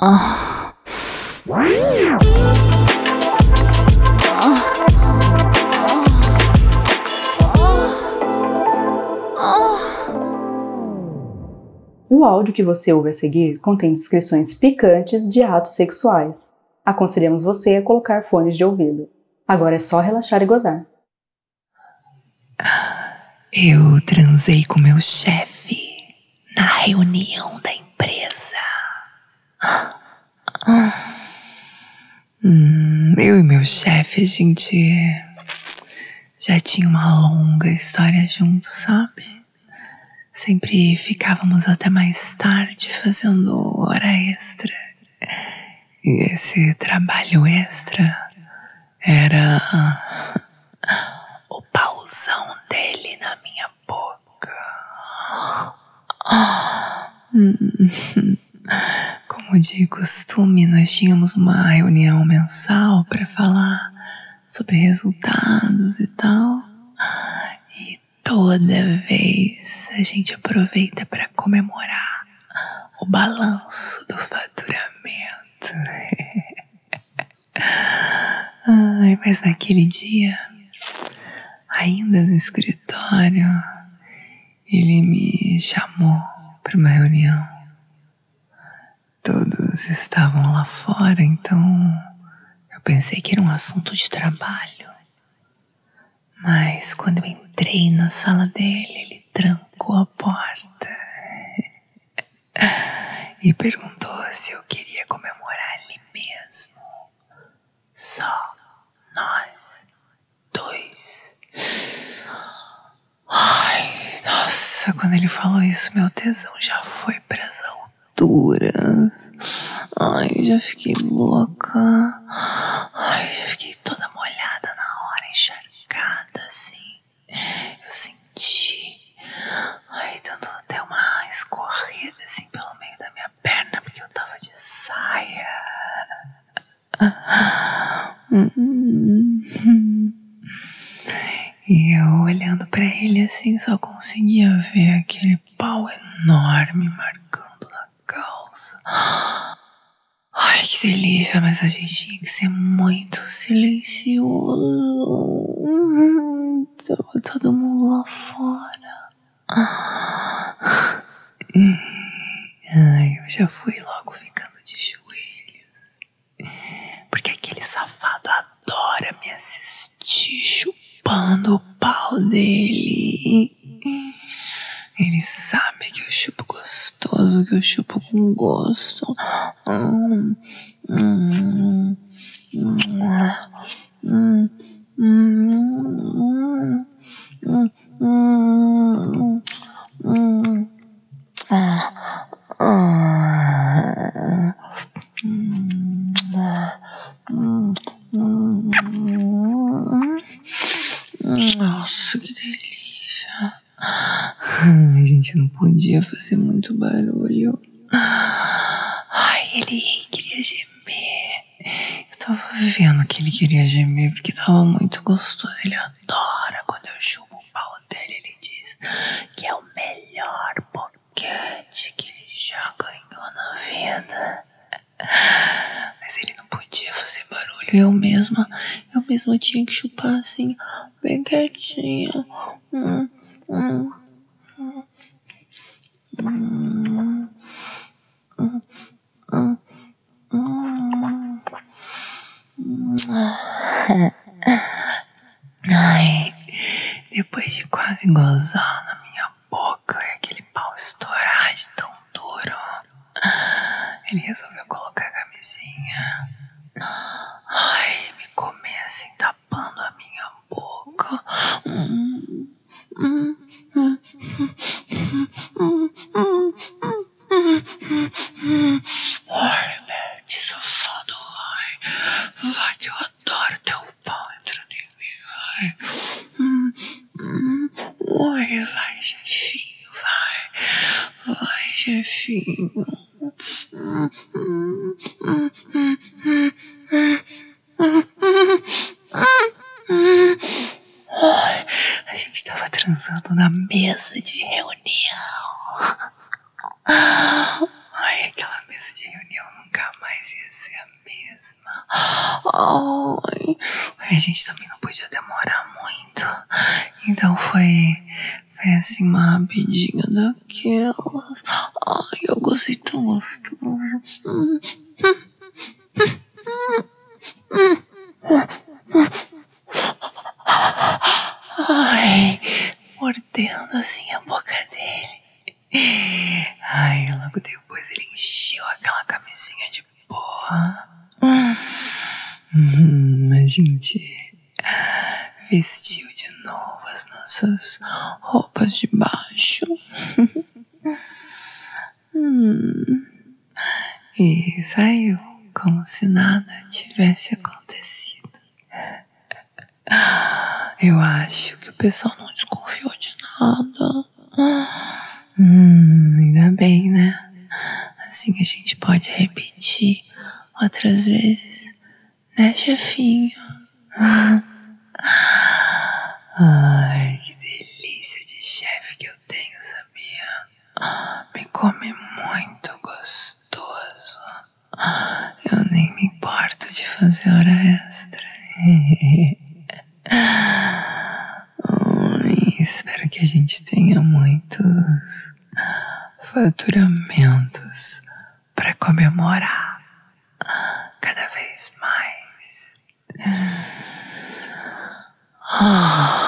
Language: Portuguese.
O áudio que você ouve a seguir contém descrições picantes de atos sexuais. Aconselhamos você a colocar fones de ouvido. Agora é só relaxar e gozar. Eu transei com meu chefe na reunião da empresa. Hum, eu e meu chefe, a gente já tinha uma longa história juntos, sabe? Sempre ficávamos até mais tarde fazendo hora extra. E esse trabalho extra era o pauzão dele na minha boca. Como de costume, nós tínhamos uma reunião mensal para falar sobre resultados e tal toda vez a gente aproveita para comemorar o balanço do faturamento. Ai, mas naquele dia, ainda no escritório, ele me chamou para uma reunião. Todos estavam lá fora, então eu pensei que era um assunto de trabalho. Mas quando eu entrei na sala dele, ele trancou a porta e perguntou se eu queria comemorar ali mesmo. Só nós dois. Ai, nossa, quando ele falou isso, meu tesão já foi pras alturas. Ai, já fiquei louca. Ai, já fiquei toda molhada na hora, encharcada assim. Eu senti. Aí dando até uma escorrida, assim, pelo meio da minha perna, porque eu tava de saia. E eu olhando para ele assim, só conseguia ver aquele pau enorme marcando calça. Ai, que delícia, mas a gente tinha que ser muito silencioso. Tava todo mundo lá fora. Ai, eu já fui logo ficando de joelhos. Porque aquele safado adora me assistir chupando o pau dele. Ele sabe que eu chupo gostoso, que eu chupo com gosto. Hum, hum, hum, Nossa, que delícia. A gente não podia fazer muito barulho. Ai, ele queria gemer. Eu tava vendo que ele queria gemer porque tava muito gostoso. Ele adora quando eu chupo o pau dele. Ele diz que é o melhor boquete que ele já ganhou na vida. Mas ele não podia fazer barulho. Eu mesma, eu mesma tinha que chupar assim, bem quietinha. Hum, hum, Ai, depois de quase gozar na minha boca e aquele pau estourar de tão duro, ele resolveu colocar a camisinha. Ai, me comer assim, tapando a minha boca. Ai, Beth, safado, vai. Vai, que eu adoro teu pau entrando em vai. Vai, vai, chefinho, vai. Vai, chefinho. A gente tava transando na mesa de reunião. Ai, aquela mesa de reunião nunca mais ia ser a mesma. Ai, a gente também podia demorar muito. Então foi, foi assim uma rapidinha daquelas. Ai, eu gostei tão gostoso. Ai, mordendo assim a boca dele. Ai, logo depois ele encheu aquela camisinha de porra. Hum, a gente vestiu de novo as nossas roupas de baixo. hum, e saiu como se nada tivesse acontecido. Eu acho que o pessoal não desconfiou de nada. Hum, ainda bem, né? Assim a gente pode repetir outras vezes, né, chefinho? Ai, que delícia que eu tenho, sabia? Me come muito gostoso. Eu nem me importo de fazer hora extra. espero que a gente tenha muitos faturamentos para comemorar cada vez mais. Ah.